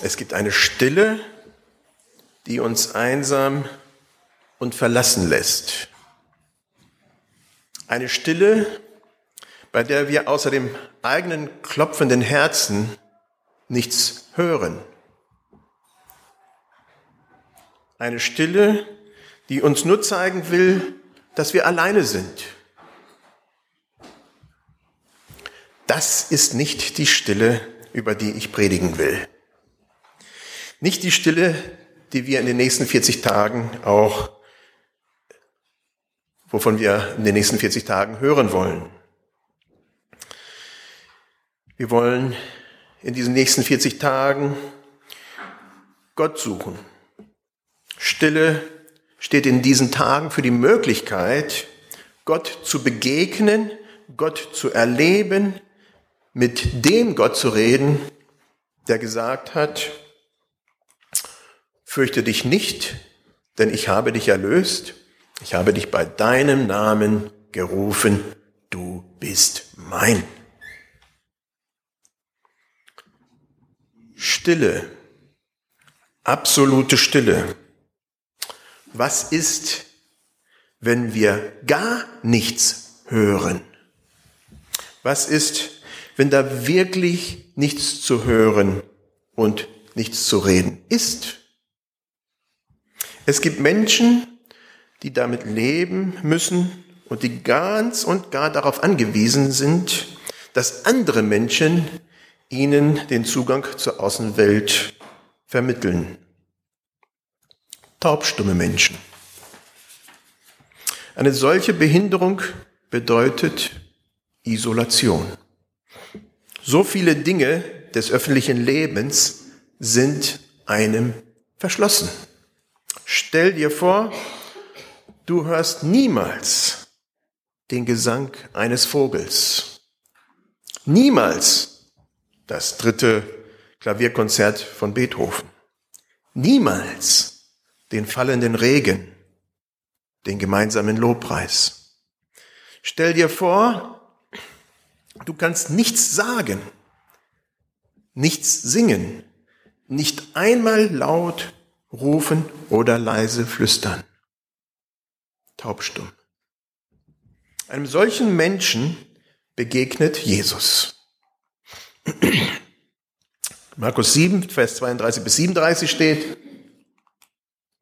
Es gibt eine Stille, die uns einsam und verlassen lässt. Eine Stille, bei der wir außer dem eigenen klopfenden Herzen nichts hören. Eine Stille, die uns nur zeigen will, dass wir alleine sind. Das ist nicht die Stille, über die ich predigen will. Nicht die Stille, die wir in den nächsten 40 Tagen auch, wovon wir in den nächsten 40 Tagen hören wollen. Wir wollen in diesen nächsten 40 Tagen Gott suchen. Stille steht in diesen Tagen für die Möglichkeit, Gott zu begegnen, Gott zu erleben, mit dem Gott zu reden, der gesagt hat, fürchte dich nicht, denn ich habe dich erlöst, ich habe dich bei deinem Namen gerufen, du bist mein. Stille, absolute Stille. Was ist, wenn wir gar nichts hören? Was ist, wenn da wirklich nichts zu hören und nichts zu reden ist? Es gibt Menschen, die damit leben müssen und die ganz und gar darauf angewiesen sind, dass andere Menschen ihnen den Zugang zur Außenwelt vermitteln. Taubstumme Menschen. Eine solche Behinderung bedeutet Isolation. So viele Dinge des öffentlichen Lebens sind einem verschlossen. Stell dir vor, du hörst niemals den Gesang eines Vogels. Niemals das dritte Klavierkonzert von Beethoven. Niemals den fallenden Regen, den gemeinsamen Lobpreis. Stell dir vor, du kannst nichts sagen, nichts singen, nicht einmal laut rufen oder leise flüstern. Taubstumm. Einem solchen Menschen begegnet Jesus. Markus 7, Vers 32 bis 37 steht,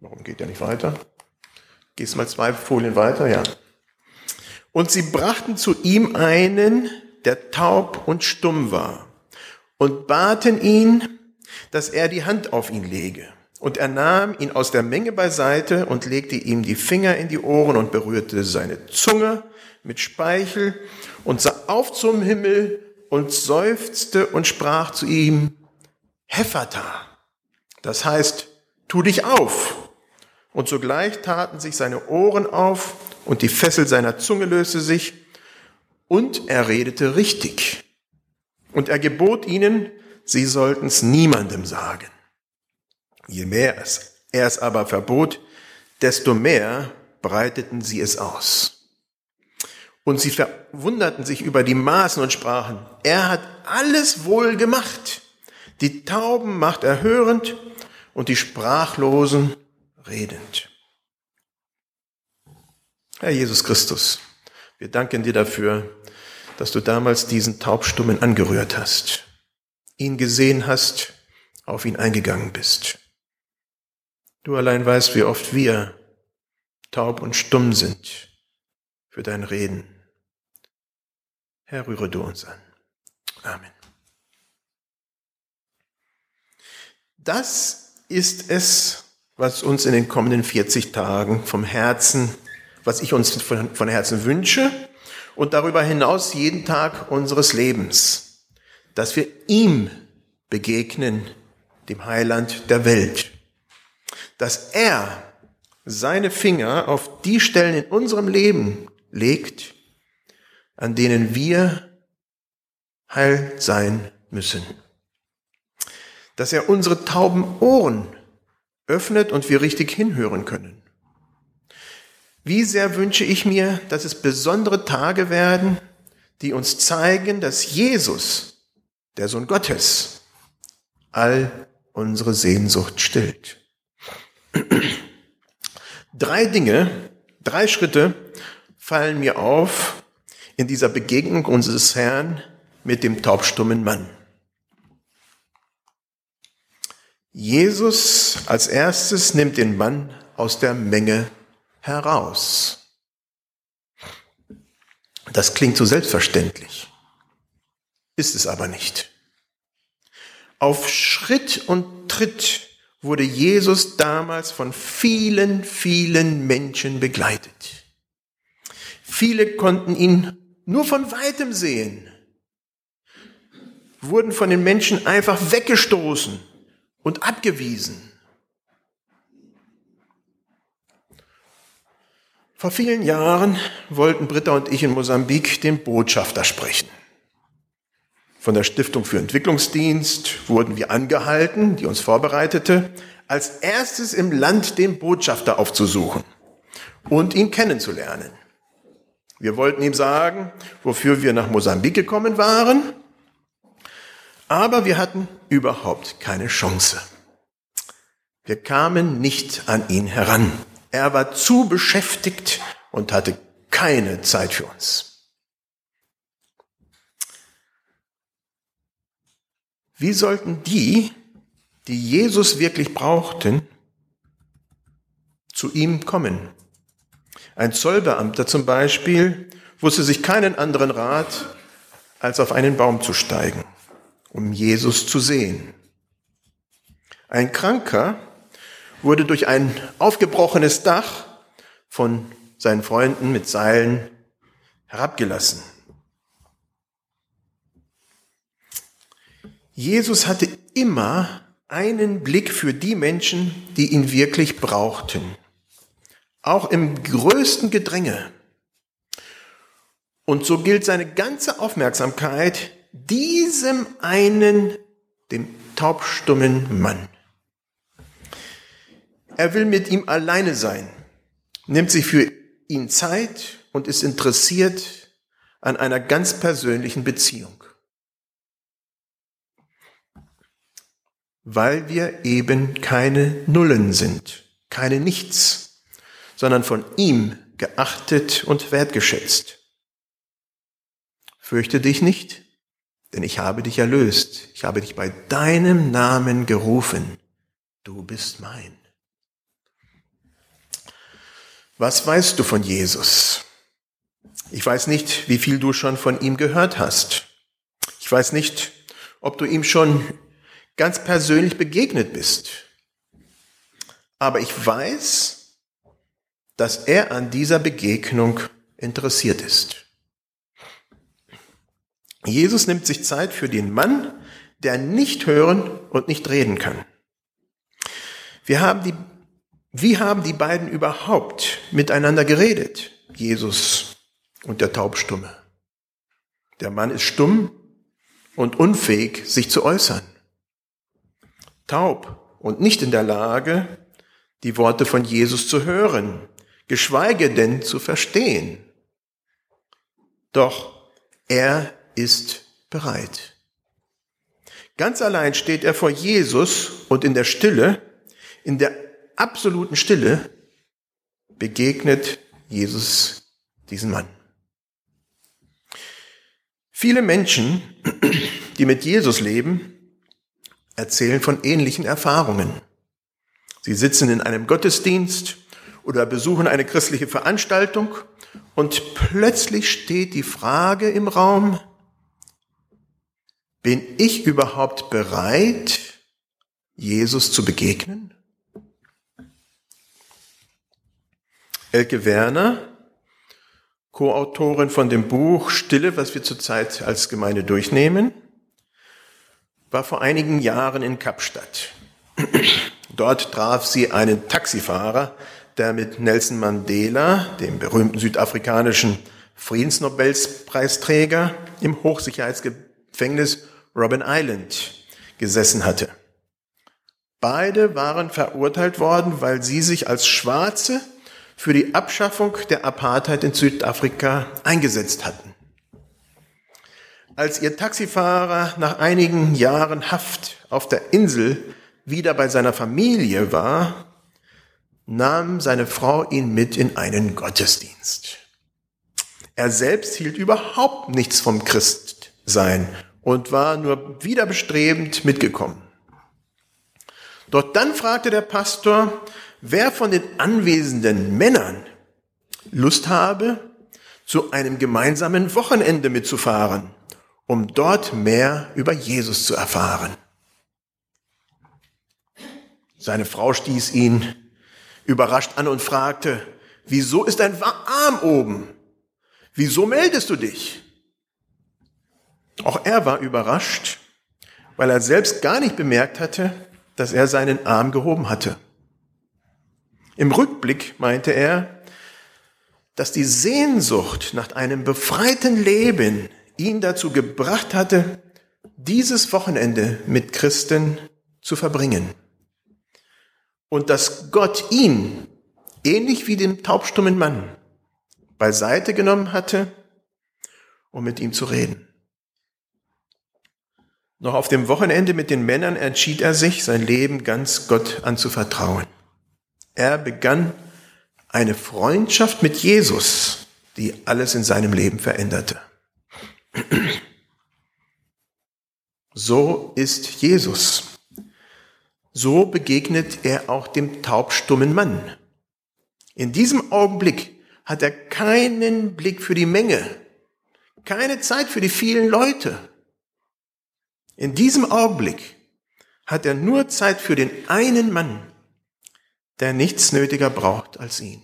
warum geht der nicht weiter? Gehst mal zwei Folien weiter, ja. Und sie brachten zu ihm einen, der taub und stumm war, und baten ihn, dass er die Hand auf ihn lege. Und er nahm ihn aus der Menge beiseite und legte ihm die Finger in die Ohren und berührte seine Zunge mit Speichel und sah auf zum Himmel und seufzte und sprach zu ihm, Hephata. Das heißt, tu dich auf. Und sogleich taten sich seine Ohren auf und die Fessel seiner Zunge löste sich und er redete richtig. Und er gebot ihnen, sie sollten es niemandem sagen. Je mehr es, er es aber verbot, desto mehr breiteten sie es aus. Und sie verwunderten sich über die Maßen und sprachen, er hat alles wohl gemacht. Die Tauben macht er hörend und die Sprachlosen redend. Herr Jesus Christus, wir danken dir dafür, dass du damals diesen Taubstummen angerührt hast, ihn gesehen hast, auf ihn eingegangen bist. Du allein weißt, wie oft wir taub und stumm sind für dein Reden. Herr, rühre du uns an. Amen. Das ist es, was uns in den kommenden 40 Tagen vom Herzen, was ich uns von, von Herzen wünsche und darüber hinaus jeden Tag unseres Lebens, dass wir ihm begegnen, dem Heiland der Welt dass er seine Finger auf die Stellen in unserem Leben legt, an denen wir heil sein müssen. Dass er unsere tauben Ohren öffnet und wir richtig hinhören können. Wie sehr wünsche ich mir, dass es besondere Tage werden, die uns zeigen, dass Jesus, der Sohn Gottes, all unsere Sehnsucht stillt. Drei Dinge, drei Schritte fallen mir auf in dieser Begegnung unseres Herrn mit dem taubstummen Mann. Jesus als erstes nimmt den Mann aus der Menge heraus. Das klingt so selbstverständlich, ist es aber nicht. Auf Schritt und Tritt wurde Jesus damals von vielen, vielen Menschen begleitet. Viele konnten ihn nur von weitem sehen, wurden von den Menschen einfach weggestoßen und abgewiesen. Vor vielen Jahren wollten Britta und ich in Mosambik den Botschafter sprechen. Von der Stiftung für Entwicklungsdienst wurden wir angehalten, die uns vorbereitete, als erstes im Land den Botschafter aufzusuchen und ihn kennenzulernen. Wir wollten ihm sagen, wofür wir nach Mosambik gekommen waren, aber wir hatten überhaupt keine Chance. Wir kamen nicht an ihn heran. Er war zu beschäftigt und hatte keine Zeit für uns. Wie sollten die, die Jesus wirklich brauchten, zu ihm kommen? Ein Zollbeamter zum Beispiel wusste sich keinen anderen Rat, als auf einen Baum zu steigen, um Jesus zu sehen. Ein Kranker wurde durch ein aufgebrochenes Dach von seinen Freunden mit Seilen herabgelassen. Jesus hatte immer einen Blick für die Menschen, die ihn wirklich brauchten. Auch im größten Gedränge. Und so gilt seine ganze Aufmerksamkeit diesem einen, dem taubstummen Mann. Er will mit ihm alleine sein, nimmt sich für ihn Zeit und ist interessiert an einer ganz persönlichen Beziehung. Weil wir eben keine Nullen sind, keine Nichts, sondern von ihm geachtet und wertgeschätzt. Fürchte dich nicht, denn ich habe dich erlöst. Ich habe dich bei deinem Namen gerufen. Du bist mein. Was weißt du von Jesus? Ich weiß nicht, wie viel du schon von ihm gehört hast. Ich weiß nicht, ob du ihm schon ganz persönlich begegnet bist. Aber ich weiß, dass er an dieser Begegnung interessiert ist. Jesus nimmt sich Zeit für den Mann, der nicht hören und nicht reden kann. Wir haben die wie haben die beiden überhaupt miteinander geredet? Jesus und der Taubstumme. Der Mann ist stumm und unfähig, sich zu äußern. Taub und nicht in der Lage, die Worte von Jesus zu hören, geschweige denn zu verstehen. Doch er ist bereit. Ganz allein steht er vor Jesus und in der Stille, in der absoluten Stille begegnet Jesus diesen Mann. Viele Menschen, die mit Jesus leben, erzählen von ähnlichen Erfahrungen. Sie sitzen in einem Gottesdienst oder besuchen eine christliche Veranstaltung und plötzlich steht die Frage im Raum, bin ich überhaupt bereit, Jesus zu begegnen? Elke Werner, Co-Autorin von dem Buch Stille, was wir zurzeit als Gemeinde durchnehmen, war vor einigen Jahren in Kapstadt. Dort traf sie einen Taxifahrer, der mit Nelson Mandela, dem berühmten südafrikanischen Friedensnobelpreisträger, im Hochsicherheitsgefängnis Robben Island gesessen hatte. Beide waren verurteilt worden, weil sie sich als Schwarze für die Abschaffung der Apartheid in Südafrika eingesetzt hatten. Als ihr Taxifahrer nach einigen Jahren Haft auf der Insel wieder bei seiner Familie war, nahm seine Frau ihn mit in einen Gottesdienst. Er selbst hielt überhaupt nichts vom Christsein und war nur wiederbestrebend mitgekommen. Doch dann fragte der Pastor, wer von den anwesenden Männern Lust habe, zu einem gemeinsamen Wochenende mitzufahren, um dort mehr über Jesus zu erfahren. Seine Frau stieß ihn überrascht an und fragte, wieso ist dein Arm oben? Wieso meldest du dich? Auch er war überrascht, weil er selbst gar nicht bemerkt hatte, dass er seinen Arm gehoben hatte. Im Rückblick meinte er, dass die Sehnsucht nach einem befreiten Leben ihn dazu gebracht hatte, dieses Wochenende mit Christen zu verbringen. Und dass Gott ihn, ähnlich wie den taubstummen Mann, beiseite genommen hatte, um mit ihm zu reden. Noch auf dem Wochenende mit den Männern entschied er sich, sein Leben ganz Gott anzuvertrauen. Er begann eine Freundschaft mit Jesus, die alles in seinem Leben veränderte. So ist Jesus. So begegnet er auch dem taubstummen Mann. In diesem Augenblick hat er keinen Blick für die Menge, keine Zeit für die vielen Leute. In diesem Augenblick hat er nur Zeit für den einen Mann, der nichts nötiger braucht als ihn.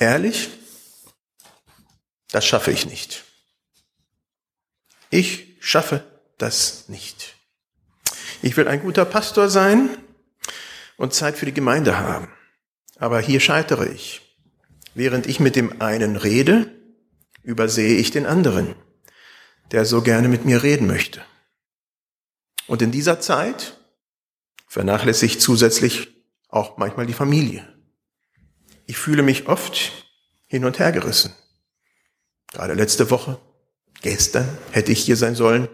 Ehrlich? Das schaffe ich nicht. Ich schaffe das nicht. Ich will ein guter Pastor sein und Zeit für die Gemeinde haben. Aber hier scheitere ich. Während ich mit dem einen rede, übersehe ich den anderen, der so gerne mit mir reden möchte. Und in dieser Zeit vernachlässigt zusätzlich auch manchmal die Familie. Ich fühle mich oft hin und her gerissen. Gerade letzte Woche, gestern hätte ich hier sein sollen,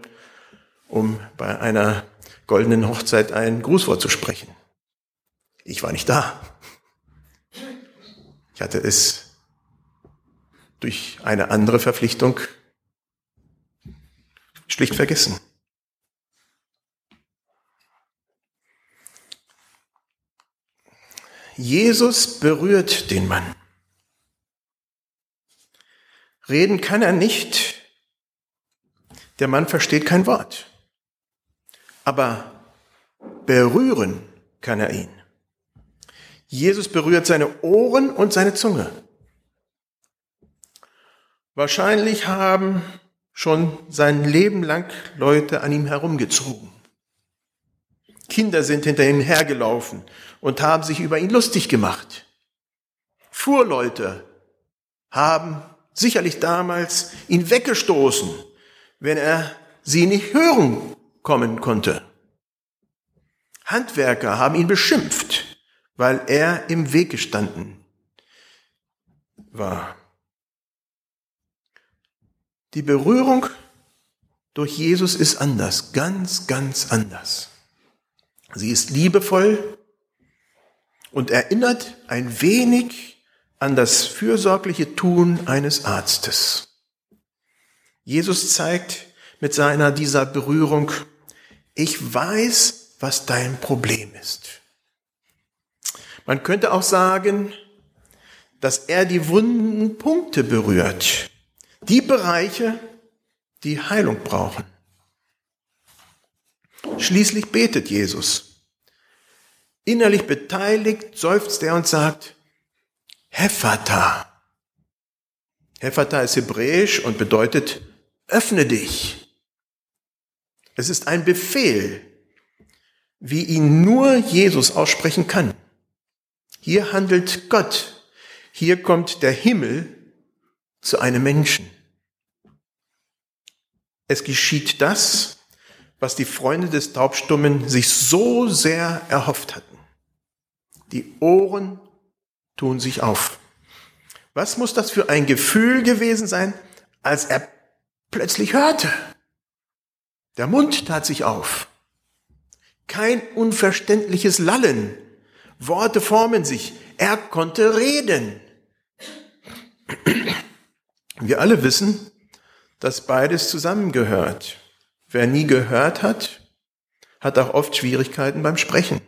um bei einer goldenen Hochzeit ein Grußwort zu sprechen. Ich war nicht da. Ich hatte es durch eine andere Verpflichtung schlicht vergessen. Jesus berührt den Mann. Reden kann er nicht. Der Mann versteht kein Wort. Aber berühren kann er ihn. Jesus berührt seine Ohren und seine Zunge. Wahrscheinlich haben schon sein Leben lang Leute an ihm herumgezogen. Kinder sind hinter ihm hergelaufen und haben sich über ihn lustig gemacht. Fuhrleute haben sicherlich damals ihn weggestoßen, wenn er sie nicht hören kommen konnte. Handwerker haben ihn beschimpft, weil er im Weg gestanden war. Die Berührung durch Jesus ist anders, ganz, ganz anders. Sie ist liebevoll und erinnert ein wenig an das fürsorgliche Tun eines Arztes. Jesus zeigt mit seiner dieser Berührung, ich weiß, was dein Problem ist. Man könnte auch sagen, dass er die wunden Punkte berührt, die Bereiche, die Heilung brauchen. Schließlich betet Jesus. Innerlich beteiligt seufzt er und sagt, Hephata. Hephata ist hebräisch und bedeutet, öffne dich. Es ist ein Befehl, wie ihn nur Jesus aussprechen kann. Hier handelt Gott. Hier kommt der Himmel zu einem Menschen. Es geschieht das, was die Freunde des Taubstummen sich so sehr erhofft hatten. Die Ohren tun sich auf. Was muss das für ein Gefühl gewesen sein, als er plötzlich hörte? Der Mund tat sich auf. Kein unverständliches Lallen. Worte formen sich. Er konnte reden. Wir alle wissen, dass beides zusammengehört. Wer nie gehört hat, hat auch oft Schwierigkeiten beim Sprechen.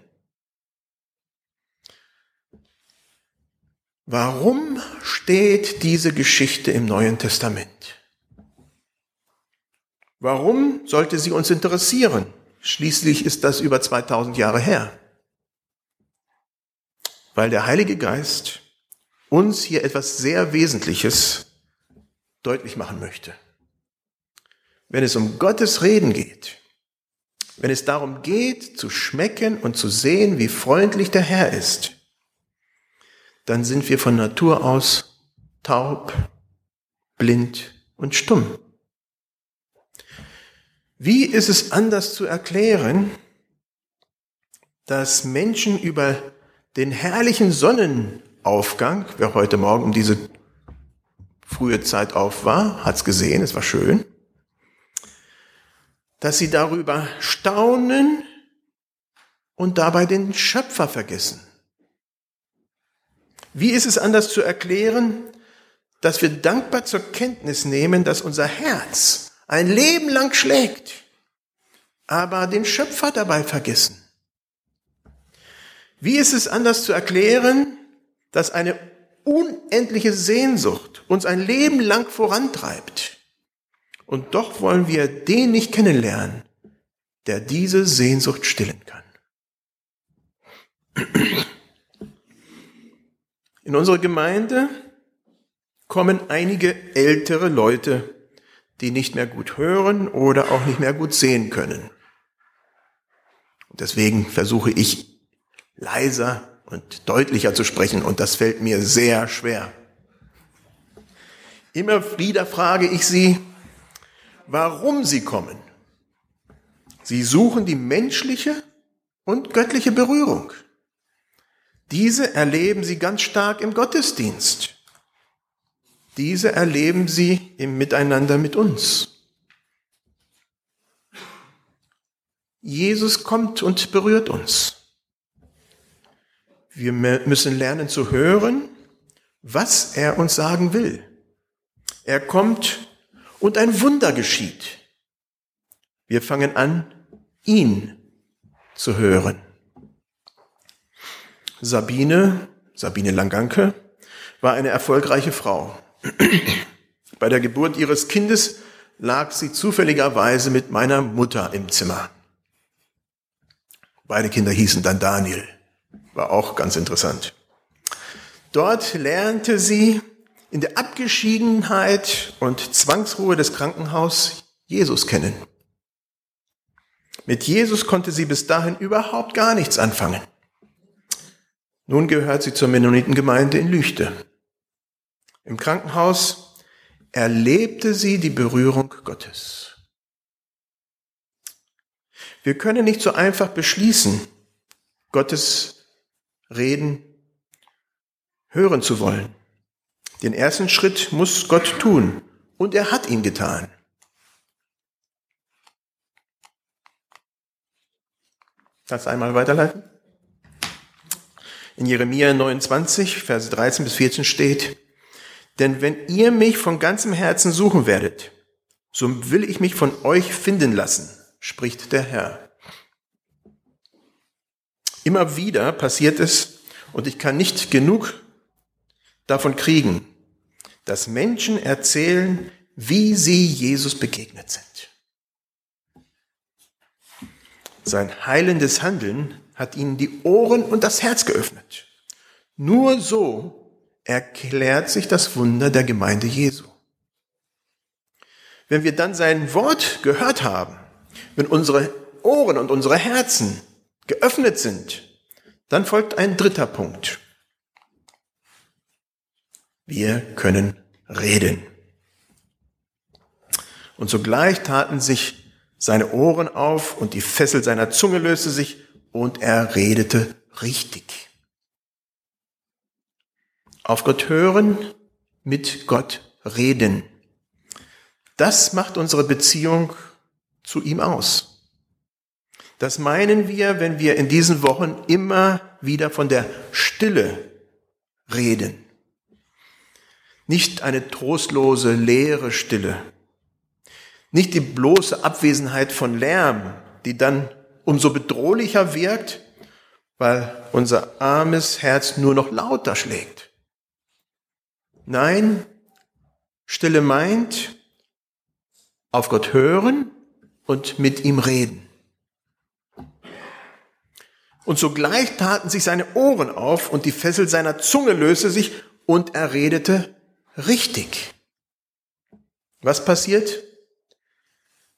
Warum steht diese Geschichte im Neuen Testament? Warum sollte sie uns interessieren? Schließlich ist das über 2000 Jahre her. Weil der Heilige Geist uns hier etwas sehr Wesentliches deutlich machen möchte. Wenn es um Gottes Reden geht, wenn es darum geht, zu schmecken und zu sehen, wie freundlich der Herr ist, dann sind wir von Natur aus taub, blind und stumm. Wie ist es anders zu erklären, dass Menschen über den herrlichen Sonnenaufgang, wer heute Morgen um diese frühe Zeit auf war, hat's gesehen, es war schön, dass sie darüber staunen und dabei den Schöpfer vergessen. Wie ist es anders zu erklären, dass wir dankbar zur Kenntnis nehmen, dass unser Herz ein Leben lang schlägt, aber den Schöpfer dabei vergessen? Wie ist es anders zu erklären, dass eine unendliche Sehnsucht uns ein Leben lang vorantreibt? Und doch wollen wir den nicht kennenlernen, der diese Sehnsucht stillen kann. In unserer Gemeinde kommen einige ältere Leute, die nicht mehr gut hören oder auch nicht mehr gut sehen können. Deswegen versuche ich leiser und deutlicher zu sprechen und das fällt mir sehr schwer. Immer wieder frage ich sie, warum sie kommen. Sie suchen die menschliche und göttliche Berührung. Diese erleben sie ganz stark im Gottesdienst. Diese erleben sie im Miteinander mit uns. Jesus kommt und berührt uns. Wir müssen lernen zu hören, was er uns sagen will. Er kommt und ein Wunder geschieht. Wir fangen an, ihn zu hören. Sabine, Sabine Langanke, war eine erfolgreiche Frau. Bei der Geburt ihres Kindes lag sie zufälligerweise mit meiner Mutter im Zimmer. Beide Kinder hießen dann Daniel. War auch ganz interessant. Dort lernte sie in der Abgeschiedenheit und Zwangsruhe des Krankenhauses Jesus kennen. Mit Jesus konnte sie bis dahin überhaupt gar nichts anfangen. Nun gehört sie zur Mennonitengemeinde in Lüchte. Im Krankenhaus erlebte sie die Berührung Gottes. Wir können nicht so einfach beschließen, Gottes Reden hören zu wollen. Den ersten Schritt muss Gott tun und er hat ihn getan. Kannst du einmal weiterleiten? In Jeremia 29, Verse 13 bis 14 steht, denn wenn ihr mich von ganzem Herzen suchen werdet, so will ich mich von euch finden lassen, spricht der Herr. Immer wieder passiert es, und ich kann nicht genug davon kriegen, dass Menschen erzählen, wie sie Jesus begegnet sind. Sein heilendes Handeln hat ihnen die Ohren und das Herz geöffnet. Nur so erklärt sich das Wunder der Gemeinde Jesu. Wenn wir dann sein Wort gehört haben, wenn unsere Ohren und unsere Herzen geöffnet sind, dann folgt ein dritter Punkt. Wir können reden. Und sogleich taten sich seine Ohren auf und die Fessel seiner Zunge löste sich und er redete richtig. Auf Gott hören, mit Gott reden. Das macht unsere Beziehung zu ihm aus. Das meinen wir, wenn wir in diesen Wochen immer wieder von der Stille reden. Nicht eine trostlose, leere Stille. Nicht die bloße Abwesenheit von Lärm, die dann umso bedrohlicher wirkt, weil unser armes Herz nur noch lauter schlägt. Nein, Stille meint, auf Gott hören und mit ihm reden. Und sogleich taten sich seine Ohren auf und die Fessel seiner Zunge löste sich und er redete richtig. Was passiert,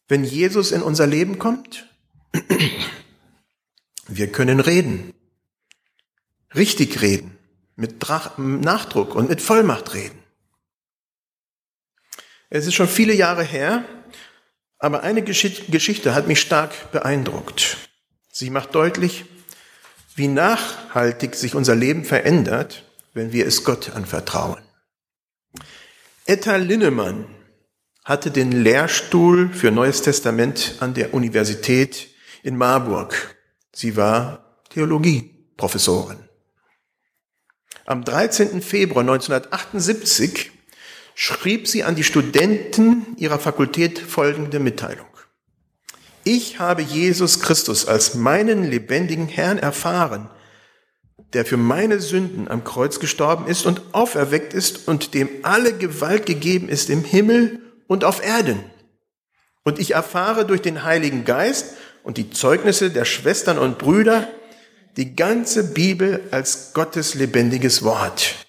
wenn Jesus in unser Leben kommt? Wir können reden, richtig reden, mit Nachdruck und mit Vollmacht reden. Es ist schon viele Jahre her, aber eine Geschichte hat mich stark beeindruckt. Sie macht deutlich, wie nachhaltig sich unser Leben verändert, wenn wir es Gott anvertrauen. Etta Linnemann hatte den Lehrstuhl für Neues Testament an der Universität in Marburg. Sie war Theologieprofessorin. Am 13. Februar 1978 schrieb sie an die Studenten ihrer Fakultät folgende Mitteilung. Ich habe Jesus Christus als meinen lebendigen Herrn erfahren, der für meine Sünden am Kreuz gestorben ist und auferweckt ist und dem alle Gewalt gegeben ist im Himmel und auf Erden. Und ich erfahre durch den Heiligen Geist und die Zeugnisse der Schwestern und Brüder die ganze Bibel als Gottes lebendiges Wort,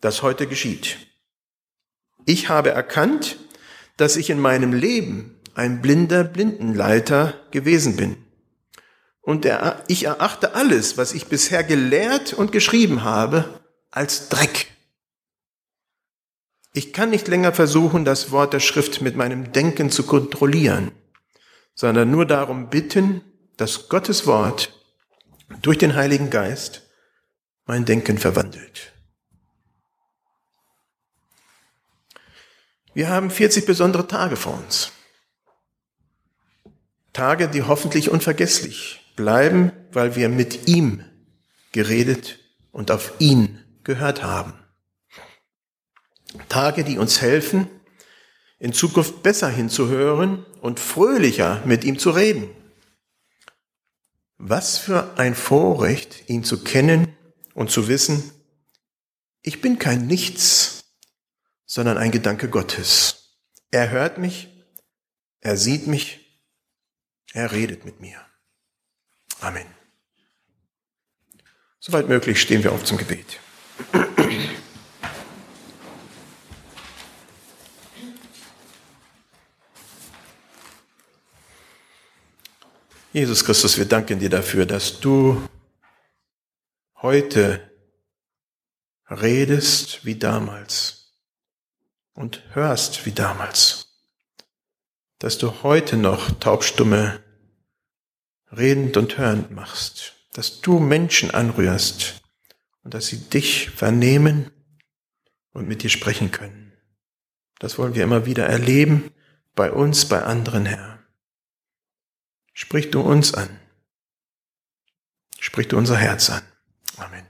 das heute geschieht. Ich habe erkannt, dass ich in meinem Leben ein blinder Blindenleiter gewesen bin. Und ich erachte alles, was ich bisher gelehrt und geschrieben habe, als Dreck. Ich kann nicht länger versuchen, das Wort der Schrift mit meinem Denken zu kontrollieren, sondern nur darum bitten, dass Gottes Wort durch den Heiligen Geist mein Denken verwandelt. Wir haben 40 besondere Tage vor uns. Tage, die hoffentlich unvergesslich bleiben, weil wir mit ihm geredet und auf ihn gehört haben. Tage, die uns helfen, in Zukunft besser hinzuhören und fröhlicher mit ihm zu reden. Was für ein Vorrecht, ihn zu kennen und zu wissen, ich bin kein Nichts, sondern ein Gedanke Gottes. Er hört mich, er sieht mich, er redet mit mir. Amen. Soweit möglich stehen wir auf zum Gebet. Jesus Christus, wir danken dir dafür, dass du heute redest wie damals und hörst wie damals. Dass du heute noch Taubstumme redend und hörend machst. Dass du Menschen anrührst und dass sie dich vernehmen und mit dir sprechen können. Das wollen wir immer wieder erleben, bei uns, bei anderen, Herr. Sprich du uns an. Sprich du unser Herz an. Amen.